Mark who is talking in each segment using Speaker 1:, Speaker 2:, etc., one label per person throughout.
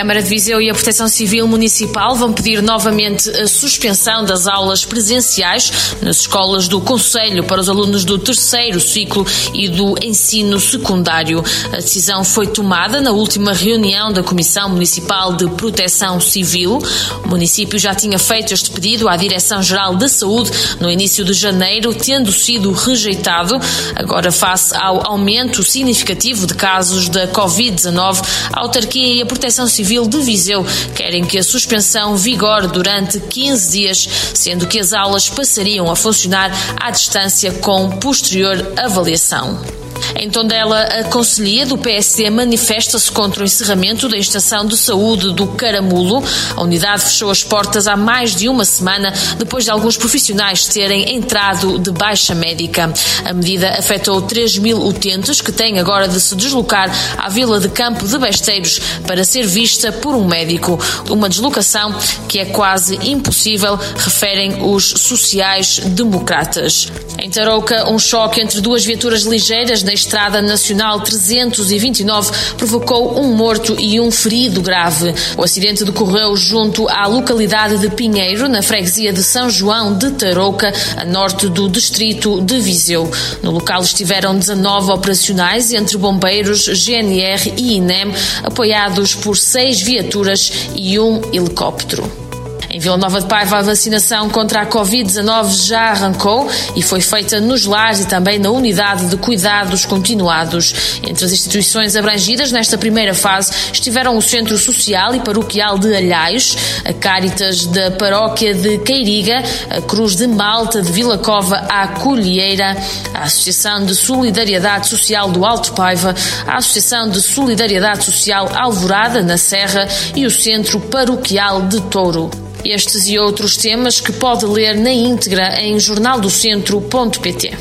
Speaker 1: Câmara de Viseu e a Proteção Civil Municipal vão pedir novamente a suspensão das aulas presenciais nas escolas do Conselho para os alunos do terceiro ciclo e do ensino secundário. A decisão foi tomada na última reunião da Comissão Municipal de Proteção Civil. O município já tinha feito este pedido à Direção-Geral de Saúde no início de janeiro, tendo sido rejeitado. Agora, face ao aumento significativo de casos da Covid-19, a autarquia e a Proteção Civil Civil de Viseu querem que a suspensão vigore durante 15 dias, sendo que as aulas passariam a funcionar à distância com posterior avaliação. Em Tondela, a Conselhia do PSD manifesta-se contra o encerramento da estação de saúde do Caramulo. A unidade fechou as portas há mais de uma semana, depois de alguns profissionais terem entrado de baixa médica. A medida afetou 3 mil utentes que têm agora de se deslocar à Vila de Campo de Besteiros para ser vista por um médico. Uma deslocação que é quase impossível, referem os sociais-democratas. Em Tarouca, um choque entre duas viaturas ligeiras na Estrada Nacional 329 provocou um morto e um ferido grave. O acidente decorreu junto à localidade de Pinheiro, na freguesia de São João de Tarouca, a norte do distrito de Viseu. No local estiveram 19 operacionais entre bombeiros, GNR e INEM, apoiados por seis viaturas e um helicóptero. Em Vila Nova de Paiva, a vacinação contra a Covid-19 já arrancou e foi feita nos lares e também na unidade de cuidados continuados. Entre as instituições abrangidas nesta primeira fase estiveram o Centro Social e Paroquial de Alhaios, a Cáritas da Paróquia de Queiriga, a Cruz de Malta de Vila Cova à Colheira, a Associação de Solidariedade Social do Alto Paiva, a Associação de Solidariedade Social Alvorada, na Serra e o Centro Paroquial de Touro. Estes e outros temas que pode ler na íntegra em jornaldocentro.pt.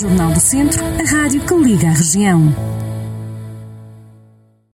Speaker 2: Jornal do Centro, a rádio que liga a região.